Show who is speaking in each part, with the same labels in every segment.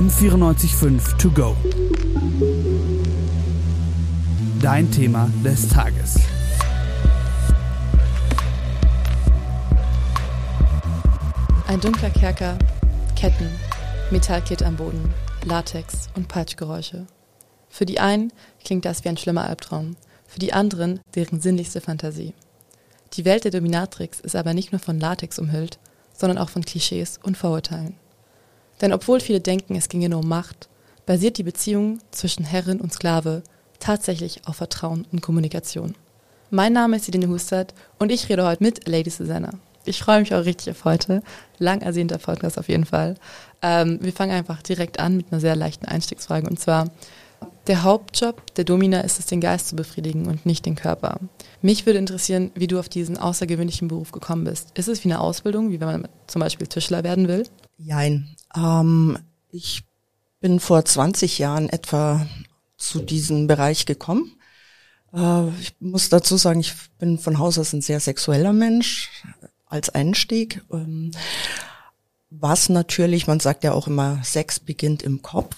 Speaker 1: M945 To Go. Dein Thema des Tages.
Speaker 2: Ein dunkler Kerker, Ketten, Metallkit am Boden, Latex und Peitschgeräusche. Für die einen klingt das wie ein schlimmer Albtraum, für die anderen deren sinnlichste Fantasie. Die Welt der Dominatrix ist aber nicht nur von Latex umhüllt, sondern auch von Klischees und Vorurteilen. Denn obwohl viele denken, es ginge nur um Macht, basiert die Beziehung zwischen Herrin und Sklave tatsächlich auf Vertrauen und Kommunikation. Mein Name ist Idine Hustert und ich rede heute mit Lady Susanna. Ich freue mich auch richtig auf heute. Lang ersehnter Podcast auf jeden Fall. Ähm, wir fangen einfach direkt an mit einer sehr leichten Einstiegsfrage und zwar, der Hauptjob der Domina ist es, den Geist zu befriedigen und nicht den Körper. Mich würde interessieren, wie du auf diesen außergewöhnlichen Beruf gekommen bist. Ist es wie eine Ausbildung, wie wenn man zum Beispiel Tischler werden will?
Speaker 3: Jein. Ähm, ich bin vor 20 Jahren etwa zu diesem Bereich gekommen. Äh, ich muss dazu sagen, ich bin von Haus aus ein sehr sexueller Mensch als Einstieg. Ähm, was natürlich, man sagt ja auch immer, Sex beginnt im Kopf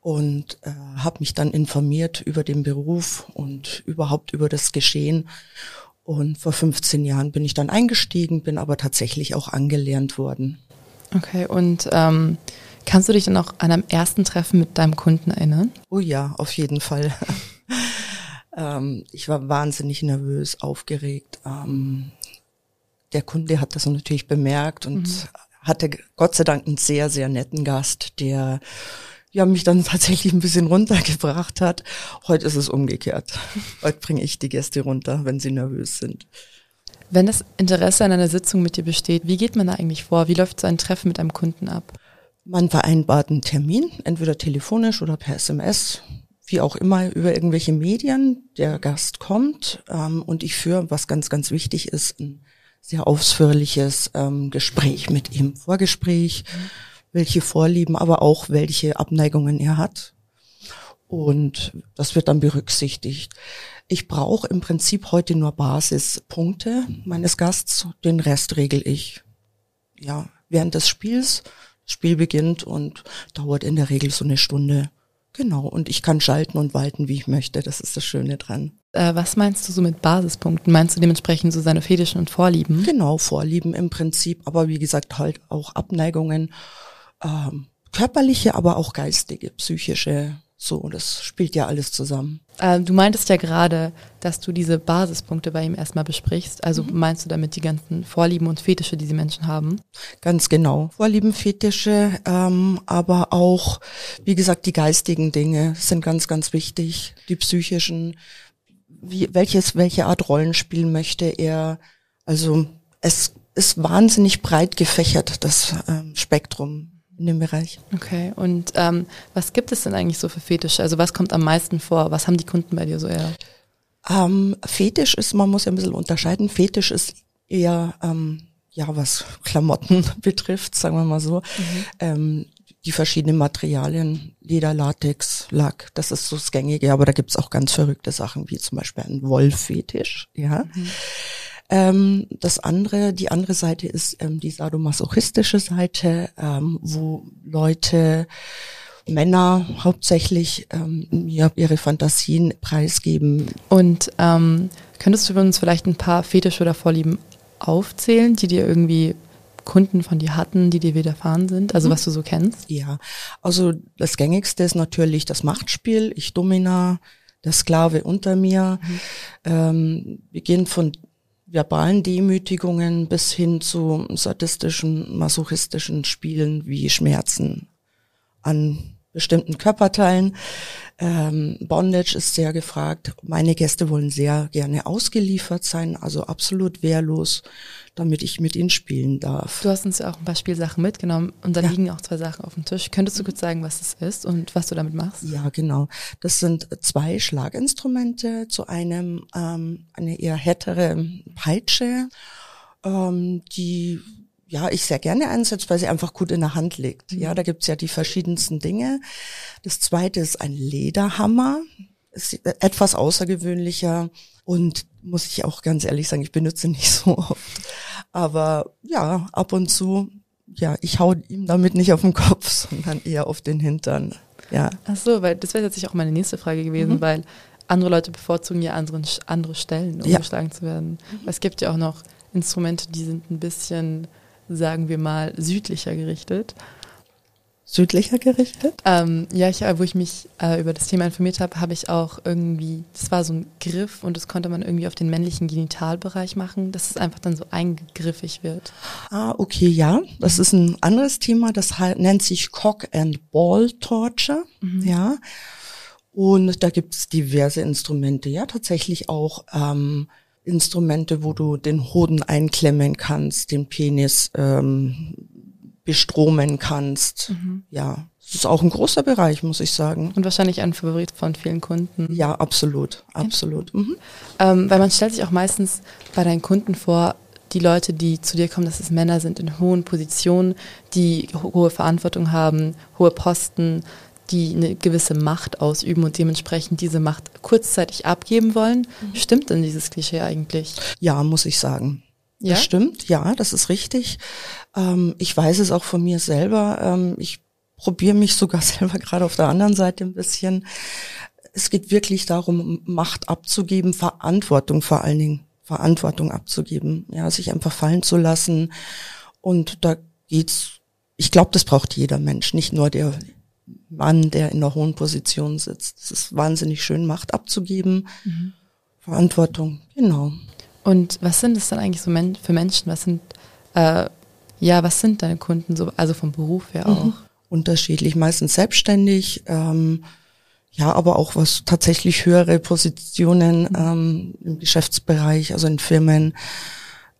Speaker 3: und äh, habe mich dann informiert über den Beruf und überhaupt über das Geschehen. Und vor 15 Jahren bin ich dann eingestiegen, bin aber tatsächlich auch angelernt worden.
Speaker 2: Okay, und ähm, kannst du dich dann auch an einem ersten Treffen mit deinem Kunden erinnern?
Speaker 3: Oh ja, auf jeden Fall. ähm, ich war wahnsinnig nervös, aufgeregt. Ähm, der Kunde hat das natürlich bemerkt und mhm. hatte Gott sei Dank einen sehr, sehr netten Gast, der ja mich dann tatsächlich ein bisschen runtergebracht hat. Heute ist es umgekehrt. Heute bringe ich die Gäste runter, wenn sie nervös sind.
Speaker 2: Wenn das Interesse an einer Sitzung mit dir besteht, wie geht man da eigentlich vor? Wie läuft so ein Treffen mit einem Kunden ab?
Speaker 3: Man vereinbart einen Termin, entweder telefonisch oder per SMS, wie auch immer, über irgendwelche Medien. Der Gast kommt ähm, und ich führe, was ganz, ganz wichtig ist, ein sehr ausführliches ähm, Gespräch mit ihm. Vorgespräch, welche Vorlieben, aber auch welche Abneigungen er hat. Und das wird dann berücksichtigt. Ich brauche im Prinzip heute nur Basispunkte meines Gasts, den Rest regel ich. Ja, während des Spiels. Das Spiel beginnt und dauert in der Regel so eine Stunde. Genau, und ich kann schalten und walten, wie ich möchte. Das ist das Schöne dran.
Speaker 2: Äh, was meinst du so mit Basispunkten? Meinst du dementsprechend so seine Fetischen und Vorlieben?
Speaker 3: Genau, Vorlieben im Prinzip, aber wie gesagt halt auch Abneigungen, ähm, körperliche, aber auch geistige, psychische. So, das spielt ja alles zusammen.
Speaker 2: Äh, du meintest ja gerade, dass du diese Basispunkte bei ihm erstmal besprichst. Also mhm. meinst du damit die ganzen Vorlieben und Fetische, die die Menschen haben?
Speaker 3: Ganz genau. Vorlieben, Fetische, ähm, aber auch, wie gesagt, die geistigen Dinge sind ganz, ganz wichtig. Die psychischen, wie, welches, welche Art Rollenspiel möchte er. Also es ist wahnsinnig breit gefächert, das ähm, Spektrum in dem Bereich.
Speaker 2: Okay, und ähm, was gibt es denn eigentlich so für Fetische? Also was kommt am meisten vor? Was haben die Kunden bei dir so eher?
Speaker 3: Ähm, Fetisch ist, man muss ja ein bisschen unterscheiden. Fetisch ist eher, ähm, ja, was Klamotten betrifft, sagen wir mal so. Mhm. Ähm, die verschiedenen Materialien, Leder, Latex, Lack, das ist so das Gängige, aber da gibt's auch ganz verrückte Sachen, wie zum Beispiel ein Wollfetisch, ja. Mhm. Ähm, das andere, die andere Seite ist ähm, die sadomasochistische Seite, ähm, wo Leute, Männer hauptsächlich ähm, ihre Fantasien preisgeben.
Speaker 2: Und ähm, könntest du uns vielleicht ein paar Fetische oder Vorlieben aufzählen, die dir irgendwie Kunden von dir hatten, die dir widerfahren sind? Also mhm. was du so kennst?
Speaker 3: Ja, also das gängigste ist natürlich das Machtspiel. Ich domina, der Sklave unter mir. Mhm. Ähm, wir gehen von verbalen Demütigungen bis hin zu sadistischen, masochistischen Spielen wie Schmerzen an bestimmten Körperteilen. Ähm, Bondage ist sehr gefragt. Meine Gäste wollen sehr gerne ausgeliefert sein, also absolut wehrlos, damit ich mit ihnen spielen darf.
Speaker 2: Du hast uns ja auch ein paar Spielsachen mitgenommen und da ja. liegen auch zwei Sachen auf dem Tisch. Könntest du kurz sagen, was es ist und was du damit machst?
Speaker 3: Ja, genau. Das sind zwei Schlaginstrumente zu einem ähm, eine eher härtere Peitsche, ähm, die ja, ich sehr gerne einsetze, weil sie einfach gut in der Hand liegt. Ja, da gibt's ja die verschiedensten Dinge. Das zweite ist ein Lederhammer, ist etwas außergewöhnlicher und muss ich auch ganz ehrlich sagen, ich benutze nicht so oft. Aber ja, ab und zu ja, ich hau ihm damit nicht auf den Kopf, sondern eher auf den Hintern. Ja.
Speaker 2: Ach so, weil das wäre tatsächlich auch meine nächste Frage gewesen, mhm. weil andere Leute bevorzugen ja anderen, andere Stellen, um ja. geschlagen zu werden. Mhm. Es gibt ja auch noch Instrumente, die sind ein bisschen, sagen wir mal, südlicher gerichtet
Speaker 3: südlicher gerichtet?
Speaker 2: Ähm, ja, ich, äh, wo ich mich äh, über das Thema informiert habe, habe ich auch irgendwie, das war so ein Griff und das konnte man irgendwie auf den männlichen Genitalbereich machen, dass es einfach dann so eingriffig wird.
Speaker 3: Ah, okay, ja. Das ist ein anderes Thema, das nennt sich Cock and Ball Torture, mhm. ja. Und da gibt es diverse Instrumente, ja, tatsächlich auch ähm, Instrumente, wo du den Hoden einklemmen kannst, den Penis ähm, bestromen kannst. Mhm. Ja, das ist auch ein großer Bereich, muss ich sagen.
Speaker 2: Und wahrscheinlich ein Favorit von vielen Kunden.
Speaker 3: Ja, absolut, absolut. Mhm.
Speaker 2: Ähm, weil man stellt sich auch meistens bei deinen Kunden vor, die Leute, die zu dir kommen, dass es Männer sind in hohen Positionen, die hohe Verantwortung haben, hohe Posten, die eine gewisse Macht ausüben und dementsprechend diese Macht kurzzeitig abgeben wollen. Mhm. Stimmt denn dieses Klischee eigentlich?
Speaker 3: Ja, muss ich sagen. Ja? Das stimmt, ja, das ist richtig. Ähm, ich weiß es auch von mir selber. Ähm, ich probiere mich sogar selber gerade auf der anderen Seite ein bisschen. Es geht wirklich darum, Macht abzugeben, Verantwortung vor allen Dingen, Verantwortung abzugeben, ja, sich einfach fallen zu lassen. Und da geht's, ich glaube, das braucht jeder Mensch, nicht nur der Mann, der in einer hohen Position sitzt. Es ist wahnsinnig schön, Macht abzugeben, mhm. Verantwortung, genau.
Speaker 2: Und was sind es dann eigentlich so men für Menschen? Was sind, äh, ja, was sind deine Kunden so, also vom Beruf her auch? Mhm.
Speaker 3: Unterschiedlich, meistens selbstständig, ähm, ja, aber auch was tatsächlich höhere Positionen mhm. ähm, im Geschäftsbereich, also in Firmen,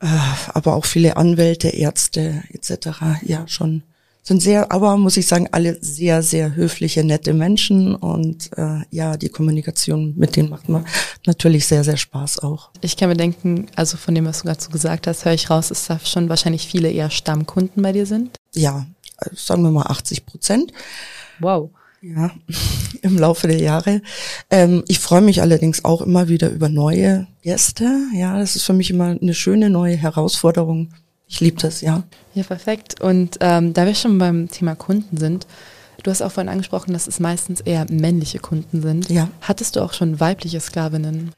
Speaker 3: äh, aber auch viele Anwälte, Ärzte etc. Ja, schon sind sehr, aber muss ich sagen, alle sehr, sehr höfliche, nette Menschen und äh, ja, die Kommunikation mit denen macht mir natürlich sehr, sehr Spaß auch.
Speaker 2: Ich kann mir denken, also von dem, was du dazu gesagt hast, höre ich raus, dass da schon wahrscheinlich viele eher Stammkunden bei dir sind.
Speaker 3: Ja, sagen wir mal 80 Prozent.
Speaker 2: Wow.
Speaker 3: Ja, im Laufe der Jahre. Ähm, ich freue mich allerdings auch immer wieder über neue Gäste. Ja, das ist für mich immer eine schöne neue Herausforderung ich liebe das, ja.
Speaker 2: Ja, perfekt. Und ähm, da wir schon beim Thema Kunden sind, du hast auch vorhin angesprochen, dass es meistens eher männliche Kunden sind.
Speaker 3: Ja.
Speaker 2: Hattest du auch schon weibliche Sklavinnen?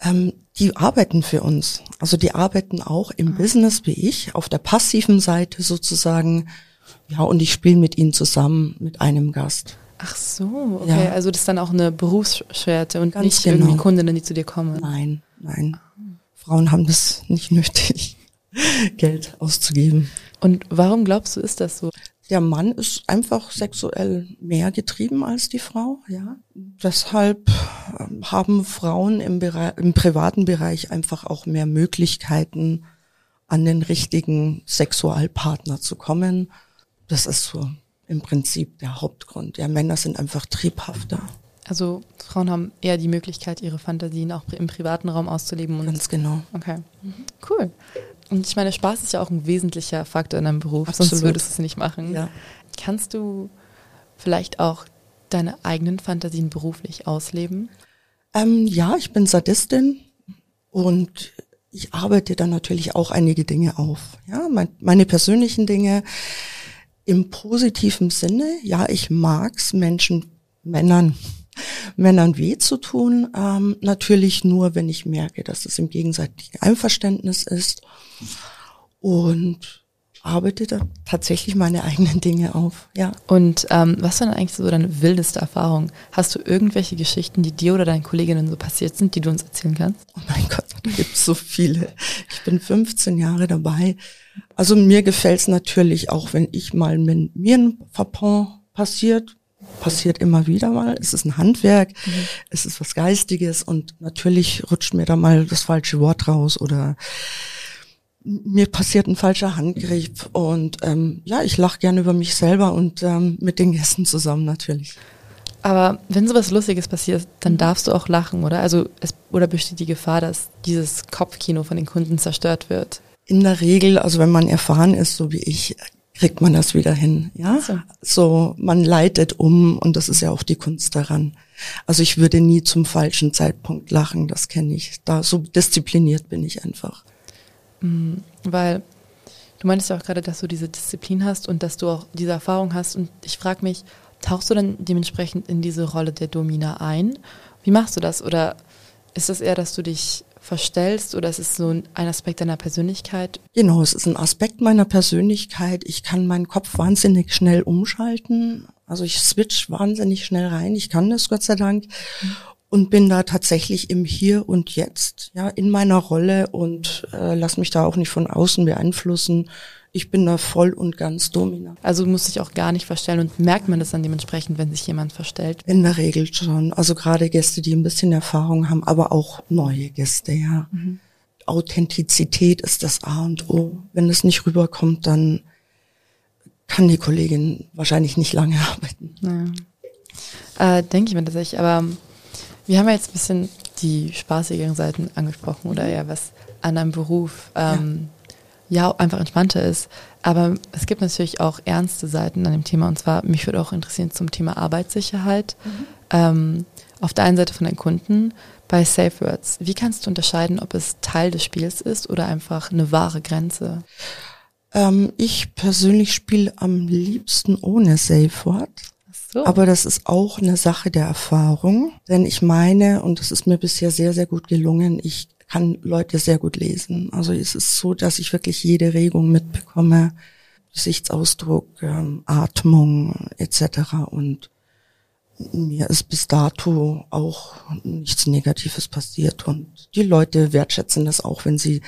Speaker 3: Ähm, die arbeiten für uns. Also die arbeiten auch im ah. Business wie ich, auf der passiven Seite sozusagen. Ja, und ich spiele mit ihnen zusammen mit einem Gast.
Speaker 2: Ach so, okay. Ja. Also das ist dann auch eine Berufsschwerte und Ganz nicht genau. irgendwie Kundinnen, die zu dir kommen.
Speaker 3: Nein, nein. Frauen haben das nicht nötig. Geld auszugeben.
Speaker 2: Und warum glaubst du, ist das so?
Speaker 3: Der Mann ist einfach sexuell mehr getrieben als die Frau, ja. Deshalb ähm, haben Frauen im, Bereich, im privaten Bereich einfach auch mehr Möglichkeiten, an den richtigen Sexualpartner zu kommen. Das ist so im Prinzip der Hauptgrund. Ja, Männer sind einfach triebhafter.
Speaker 2: Also Frauen haben eher die Möglichkeit, ihre Fantasien auch im privaten Raum auszuleben.
Speaker 3: Und Ganz genau.
Speaker 2: Okay, cool. Und ich meine, Spaß ist ja auch ein wesentlicher Faktor in deinem Beruf, Absolut. sonst würdest du es nicht machen.
Speaker 3: Ja.
Speaker 2: Kannst du vielleicht auch deine eigenen Fantasien beruflich ausleben?
Speaker 3: Ähm, ja, ich bin Sadistin und ich arbeite dann natürlich auch einige Dinge auf. Ja, mein, meine persönlichen Dinge im positiven Sinne. Ja, ich mag's Menschen, Männern Männern weh zu tun. Ähm, natürlich nur, wenn ich merke, dass es im gegenseitigen Einverständnis ist und arbeite da tatsächlich meine eigenen Dinge auf. Ja.
Speaker 2: Und ähm, was war denn eigentlich so deine wildeste Erfahrung? Hast du irgendwelche Geschichten, die dir oder deinen Kolleginnen so passiert sind, die du uns erzählen kannst?
Speaker 3: Oh mein Gott, da gibt's so viele. Ich bin 15 Jahre dabei. Also mir gefällt's natürlich auch, wenn ich mal mit mir ein Verpon passiert, passiert immer wieder mal. Es ist ein Handwerk, mhm. es ist was Geistiges und natürlich rutscht mir da mal das falsche Wort raus oder mir passiert ein falscher Handgriff und ähm, ja, ich lache gerne über mich selber und ähm, mit den Gästen zusammen natürlich.
Speaker 2: Aber wenn sowas Lustiges passiert, dann darfst du auch lachen, oder? Also es, oder besteht die Gefahr, dass dieses Kopfkino von den Kunden zerstört wird?
Speaker 3: In der Regel, also wenn man erfahren ist, so wie ich, kriegt man das wieder hin. Ja, so. so man leitet um und das ist ja auch die Kunst daran. Also ich würde nie zum falschen Zeitpunkt lachen, das kenne ich. Da so diszipliniert bin ich einfach.
Speaker 2: Mhm, weil du meintest ja auch gerade, dass du diese Disziplin hast und dass du auch diese Erfahrung hast. Und ich frage mich, tauchst du dann dementsprechend in diese Rolle der Domina ein? Wie machst du das? Oder ist es eher, dass du dich verstellst oder ist es so ein Aspekt deiner Persönlichkeit?
Speaker 3: Genau, es ist ein Aspekt meiner Persönlichkeit. Ich kann meinen Kopf wahnsinnig schnell umschalten. Also ich switch wahnsinnig schnell rein. Ich kann das Gott sei Dank. Und bin da tatsächlich im Hier und Jetzt, ja, in meiner Rolle und äh, lass mich da auch nicht von außen beeinflussen. Ich bin da voll und ganz dominant.
Speaker 2: Also muss ich auch gar nicht verstellen und merkt man das dann dementsprechend, wenn sich jemand verstellt?
Speaker 3: In der Regel schon. Also gerade Gäste, die ein bisschen Erfahrung haben, aber auch neue Gäste, ja. Mhm. Authentizität ist das A und O. Wenn es nicht rüberkommt, dann kann die Kollegin wahrscheinlich nicht lange arbeiten.
Speaker 2: Ja. Äh, denke ich mir tatsächlich, aber wir haben ja jetzt ein bisschen die spaßigeren Seiten angesprochen oder ja was an einem Beruf ähm, ja. ja. einfach entspannter ist. Aber es gibt natürlich auch ernste Seiten an dem Thema und zwar mich würde auch interessieren zum Thema Arbeitssicherheit. Mhm. Ähm, auf der einen Seite von den Kunden bei Safe Words. Wie kannst du unterscheiden, ob es Teil des Spiels ist oder einfach eine wahre Grenze?
Speaker 3: Ähm, ich persönlich spiele am liebsten ohne Safe Word. So. Aber das ist auch eine Sache der Erfahrung, denn ich meine, und das ist mir bisher sehr, sehr gut gelungen, ich kann Leute sehr gut lesen. Also es ist so, dass ich wirklich jede Regung mitbekomme, Gesichtsausdruck, ähm, Atmung etc. Und mir ist bis dato auch nichts Negatives passiert und die Leute wertschätzen das auch, wenn sie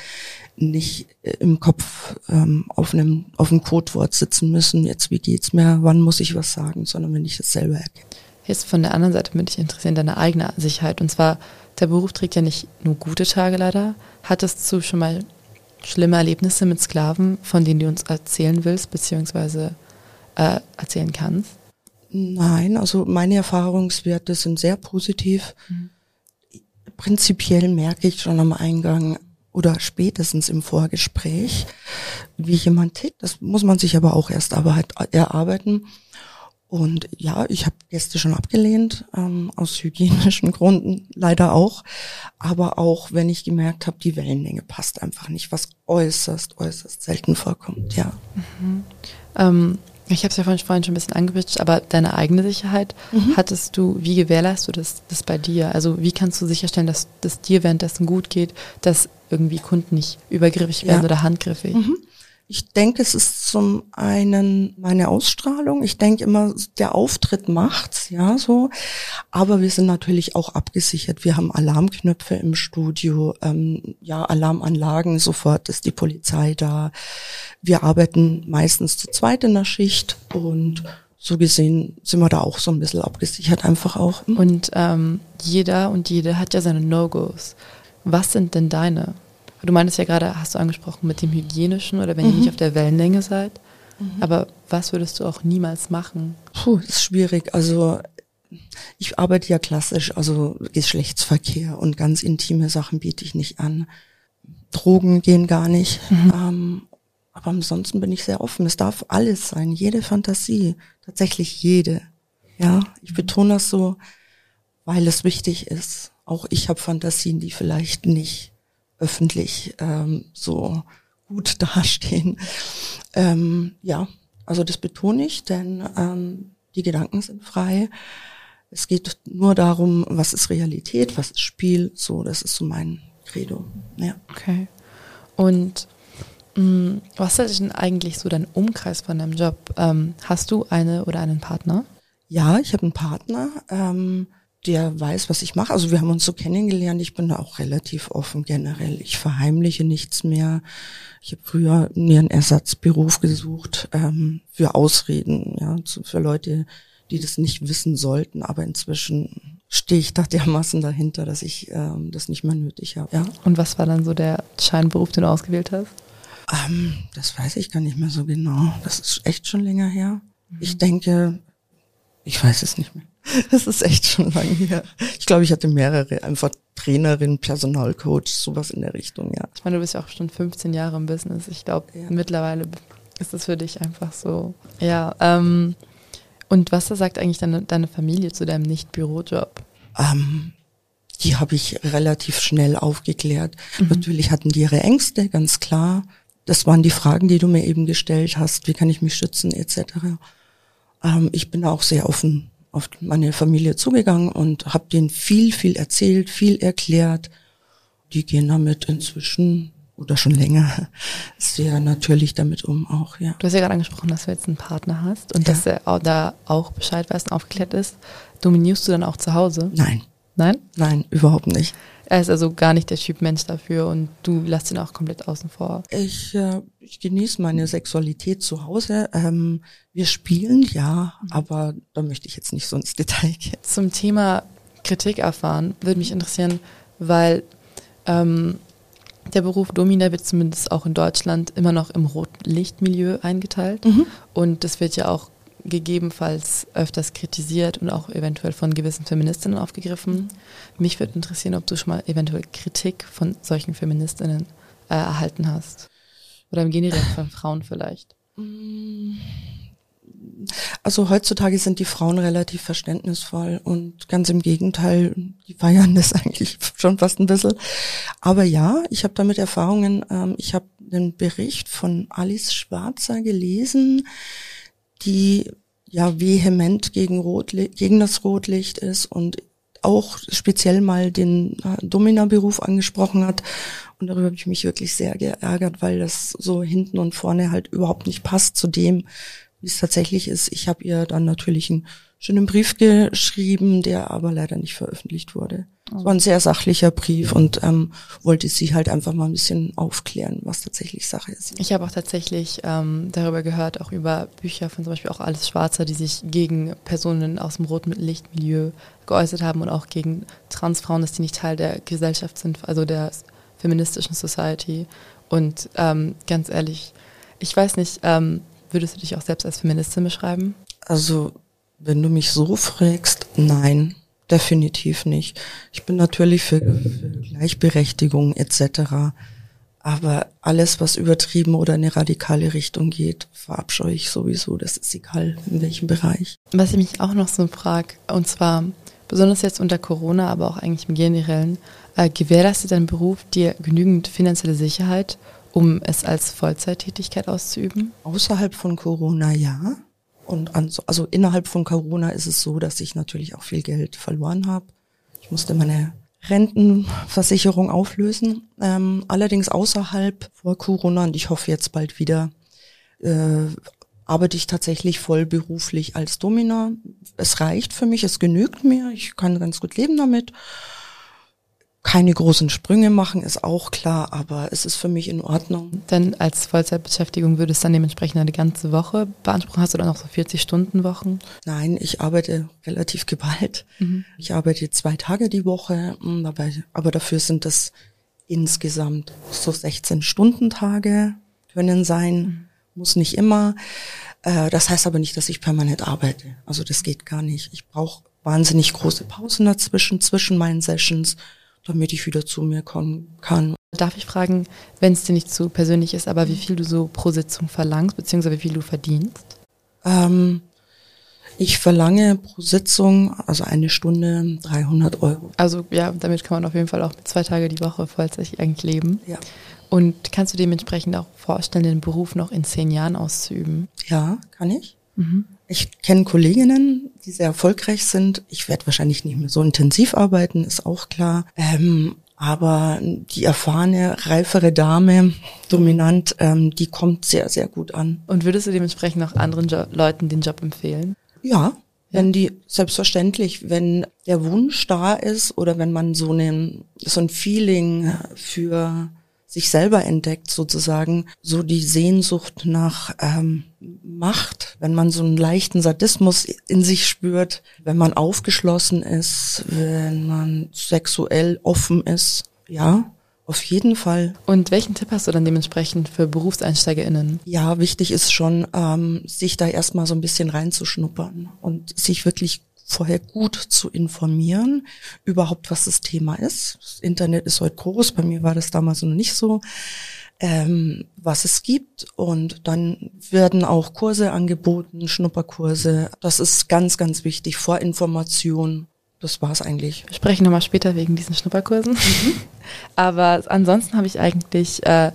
Speaker 3: nicht äh, im Kopf ähm, auf einem auf einem Codewort sitzen müssen. Jetzt wie geht's mir? Wann muss ich was sagen? Sondern wenn ich das selber erkenne.
Speaker 2: Jetzt von der anderen Seite würde ich interessieren deine eigene Sicherheit und zwar der Beruf trägt ja nicht nur gute Tage leider. Hattest du schon mal schlimme Erlebnisse mit Sklaven, von denen du uns erzählen willst beziehungsweise äh, erzählen kannst?
Speaker 3: Nein, also meine Erfahrungswerte sind sehr positiv. Mhm. Prinzipiell merke ich schon am Eingang oder spätestens im Vorgespräch, wie jemand tickt. Das muss man sich aber auch erst erarbeiten. Und ja, ich habe Gäste schon abgelehnt, ähm, aus hygienischen Gründen leider auch. Aber auch wenn ich gemerkt habe, die Wellenlänge passt einfach nicht, was äußerst, äußerst selten vorkommt, ja.
Speaker 2: Mhm. Ähm, ich habe es ja vorhin, vorhin schon ein bisschen angebitscht, aber deine eigene Sicherheit mhm. hattest du, wie gewährleistest du das, das bei dir? Also wie kannst du sicherstellen, dass es dir währenddessen gut geht, dass irgendwie Kunden nicht übergriffig werden ja. oder handgriffig? Mhm.
Speaker 3: Ich denke, es ist zum einen meine Ausstrahlung. Ich denke immer, der Auftritt macht's, ja, so. Aber wir sind natürlich auch abgesichert. Wir haben Alarmknöpfe im Studio, ähm, ja, Alarmanlagen. Sofort ist die Polizei da. Wir arbeiten meistens zu zweit in der Schicht und so gesehen sind wir da auch so ein bisschen abgesichert, einfach auch.
Speaker 2: Hm? Und ähm, jeder und jede hat ja seine No-Gos. Was sind denn deine? Du meintest ja gerade, hast du angesprochen mit dem Hygienischen oder wenn mhm. ihr nicht auf der Wellenlänge seid. Mhm. Aber was würdest du auch niemals machen?
Speaker 3: Puh, das ist schwierig. Also ich arbeite ja klassisch, also Geschlechtsverkehr und ganz intime Sachen biete ich nicht an. Drogen gehen gar nicht. Mhm. Ähm, aber ansonsten bin ich sehr offen. Es darf alles sein, jede Fantasie, tatsächlich jede. Ja, ich betone das so, weil es wichtig ist. Auch ich habe Fantasien, die vielleicht nicht öffentlich ähm, so gut dastehen. Ähm, ja, also das betone ich, denn ähm, die Gedanken sind frei. Es geht nur darum, was ist Realität, was ist Spiel. So, das ist so mein Credo. Ja.
Speaker 2: Okay. Und mh, mm, was ist denn eigentlich so dein Umkreis von deinem Job? Ähm, hast du eine oder einen Partner?
Speaker 3: Ja, ich habe einen Partner. Ähm, der weiß, was ich mache. Also wir haben uns so kennengelernt. Ich bin da auch relativ offen generell. Ich verheimliche nichts mehr. Ich habe früher mir einen Ersatzberuf gesucht ähm, für Ausreden, ja, für Leute, die das nicht wissen sollten. Aber inzwischen stehe ich da dermaßen dahinter, dass ich ähm, das nicht mehr nötig habe. Ja.
Speaker 2: Und was war dann so der Scheinberuf, den du ausgewählt hast?
Speaker 3: Ähm, das weiß ich gar nicht mehr so genau. Das ist echt schon länger her. Mhm. Ich denke, ich weiß es nicht mehr. Das ist echt schon lange her. Ich glaube, ich hatte mehrere, einfach Trainerin, Personalcoach, sowas in der Richtung, ja.
Speaker 2: Ich meine, du bist ja auch schon 15 Jahre im Business. Ich glaube, ja. mittlerweile ist es für dich einfach so. Ja, ähm, und was sagt eigentlich deine, deine Familie zu deinem Nicht-Bürojob?
Speaker 3: Ähm, die habe ich relativ schnell aufgeklärt. Mhm. Natürlich hatten die ihre Ängste, ganz klar. das waren die Fragen, die du mir eben gestellt hast. Wie kann ich mich schützen etc. Ähm, ich bin auch sehr offen auf meine Familie zugegangen und habe denen viel, viel erzählt, viel erklärt. Die gehen damit inzwischen oder schon länger sehr natürlich damit um auch, ja.
Speaker 2: Du hast ja gerade angesprochen, dass du jetzt einen Partner hast und ja. dass er da auch Bescheid weiß und aufgeklärt ist. Dominierst du dann auch zu Hause?
Speaker 3: Nein.
Speaker 2: Nein?
Speaker 3: Nein, überhaupt nicht.
Speaker 2: Er ist also gar nicht der Typ Mensch dafür und du lässt ihn auch komplett außen vor.
Speaker 3: Ich, äh, ich genieße meine Sexualität zu Hause. Ähm, wir spielen, ja, mhm. aber da möchte ich jetzt nicht so ins Detail gehen.
Speaker 2: Zum Thema Kritik erfahren würde mich interessieren, weil ähm, der Beruf Domina wird zumindest auch in Deutschland immer noch im Rotlichtmilieu eingeteilt. Mhm. Und das wird ja auch gegebenenfalls öfters kritisiert und auch eventuell von gewissen Feministinnen aufgegriffen. Mich würde interessieren, ob du schon mal eventuell Kritik von solchen Feministinnen äh, erhalten hast. Oder im Generell von Frauen vielleicht. Mm.
Speaker 3: Also heutzutage sind die Frauen relativ verständnisvoll und ganz im Gegenteil, die feiern das eigentlich schon fast ein bisschen. Aber ja, ich habe damit Erfahrungen. Ähm, ich habe einen Bericht von Alice Schwarzer gelesen, die ja vehement gegen Rotlicht, gegen das Rotlicht ist und auch speziell mal den äh, Domina-Beruf angesprochen hat. Und darüber habe ich mich wirklich sehr geärgert, weil das so hinten und vorne halt überhaupt nicht passt zu dem, wie es tatsächlich ist. Ich habe ihr dann natürlich einen schönen Brief geschrieben, der aber leider nicht veröffentlicht wurde. Es war ein sehr sachlicher Brief und ähm, wollte sie halt einfach mal ein bisschen aufklären, was tatsächlich Sache ist.
Speaker 2: Ich habe auch tatsächlich ähm, darüber gehört, auch über Bücher von zum Beispiel auch Alice Schwarzer, die sich gegen Personen aus dem roten Lichtmilieu geäußert haben und auch gegen Transfrauen, dass die nicht Teil der Gesellschaft sind, also der feministischen Society. Und ähm, ganz ehrlich, ich weiß nicht, ähm, würdest du dich auch selbst als Feministin beschreiben?
Speaker 3: Also, wenn du mich so fragst, nein, definitiv nicht. Ich bin natürlich für, für Gleichberechtigung etc. Aber alles, was übertrieben oder in eine radikale Richtung geht, verabscheue ich sowieso. Das ist egal, in welchem Bereich.
Speaker 2: Was ich mich auch noch so frage, und zwar besonders jetzt unter Corona, aber auch eigentlich im Generellen, äh, gewährleistet dein Beruf dir genügend finanzielle Sicherheit um es als Vollzeittätigkeit auszuüben?
Speaker 3: Außerhalb von Corona ja. Und an, also innerhalb von Corona ist es so, dass ich natürlich auch viel Geld verloren habe. Ich musste meine Rentenversicherung auflösen. Ähm, allerdings außerhalb vor Corona und ich hoffe jetzt bald wieder, äh, arbeite ich tatsächlich voll beruflich als Domina. Es reicht für mich, es genügt mir, ich kann ganz gut leben damit keine großen Sprünge machen, ist auch klar, aber es ist für mich in Ordnung.
Speaker 2: Denn als Vollzeitbeschäftigung würde es dann dementsprechend eine ganze Woche beanspruchen? Hast du dann noch so 40-Stunden-Wochen?
Speaker 3: Nein, ich arbeite relativ geballt. Mhm. Ich arbeite zwei Tage die Woche, hm, aber dafür sind das insgesamt so 16-Stunden-Tage können sein, mhm. muss nicht immer. Äh, das heißt aber nicht, dass ich permanent arbeite. Also das geht gar nicht. Ich brauche wahnsinnig große Pausen dazwischen, zwischen meinen Sessions damit ich wieder zu mir kommen kann.
Speaker 2: Darf ich fragen, wenn es dir nicht zu persönlich ist, aber wie viel du so pro Sitzung verlangst, beziehungsweise wie viel du verdienst?
Speaker 3: Ähm, ich verlange pro Sitzung, also eine Stunde, 300 Euro.
Speaker 2: Also ja, damit kann man auf jeden Fall auch zwei Tage die Woche vollzeitig eigentlich leben.
Speaker 3: Ja.
Speaker 2: Und kannst du dementsprechend auch vorstellen, den Beruf noch in zehn Jahren auszuüben?
Speaker 3: Ja, kann ich. Mhm. Ich kenne Kolleginnen, die sehr erfolgreich sind. Ich werde wahrscheinlich nicht mehr so intensiv arbeiten, ist auch klar. Ähm, aber die erfahrene, reifere Dame, dominant, ähm, die kommt sehr, sehr gut an.
Speaker 2: Und würdest du dementsprechend auch anderen jo Leuten den Job empfehlen?
Speaker 3: Ja, wenn die, selbstverständlich, wenn der Wunsch da ist oder wenn man so, einen, so ein Feeling für sich selber entdeckt sozusagen, so die Sehnsucht nach ähm, Macht, wenn man so einen leichten Sadismus in sich spürt, wenn man aufgeschlossen ist, wenn man sexuell offen ist, ja, auf jeden Fall.
Speaker 2: Und welchen Tipp hast du dann dementsprechend für BerufseinsteigerInnen?
Speaker 3: Ja, wichtig ist schon, ähm, sich da erstmal so ein bisschen reinzuschnuppern und sich wirklich vorher gut zu informieren, überhaupt was das Thema ist. Das Internet ist heute groß, bei mir war das damals noch nicht so, ähm, was es gibt. Und dann werden auch Kurse angeboten, Schnupperkurse. Das ist ganz, ganz wichtig, Vorinformation. Das war's eigentlich.
Speaker 2: Wir sprechen nochmal später wegen diesen Schnupperkursen. Mhm. Aber ansonsten habe ich eigentlich äh,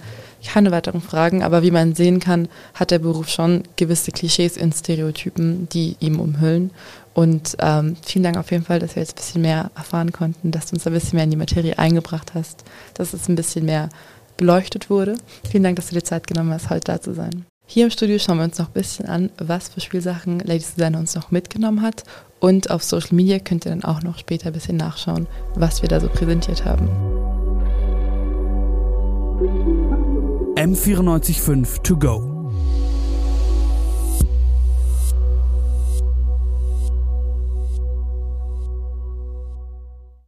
Speaker 2: keine weiteren Fragen, aber wie man sehen kann, hat der Beruf schon gewisse Klischees in Stereotypen, die ihm umhüllen. Und ähm, vielen Dank auf jeden Fall, dass wir jetzt ein bisschen mehr erfahren konnten, dass du uns ein bisschen mehr in die Materie eingebracht hast, dass es ein bisschen mehr beleuchtet wurde. Vielen Dank, dass du dir Zeit genommen hast, heute da zu sein. Hier im Studio schauen wir uns noch ein bisschen an, was für Spielsachen Ladies Designer uns noch mitgenommen hat. Und auf Social Media könnt ihr dann auch noch später ein bisschen nachschauen, was wir da so präsentiert haben.
Speaker 1: M945 to go.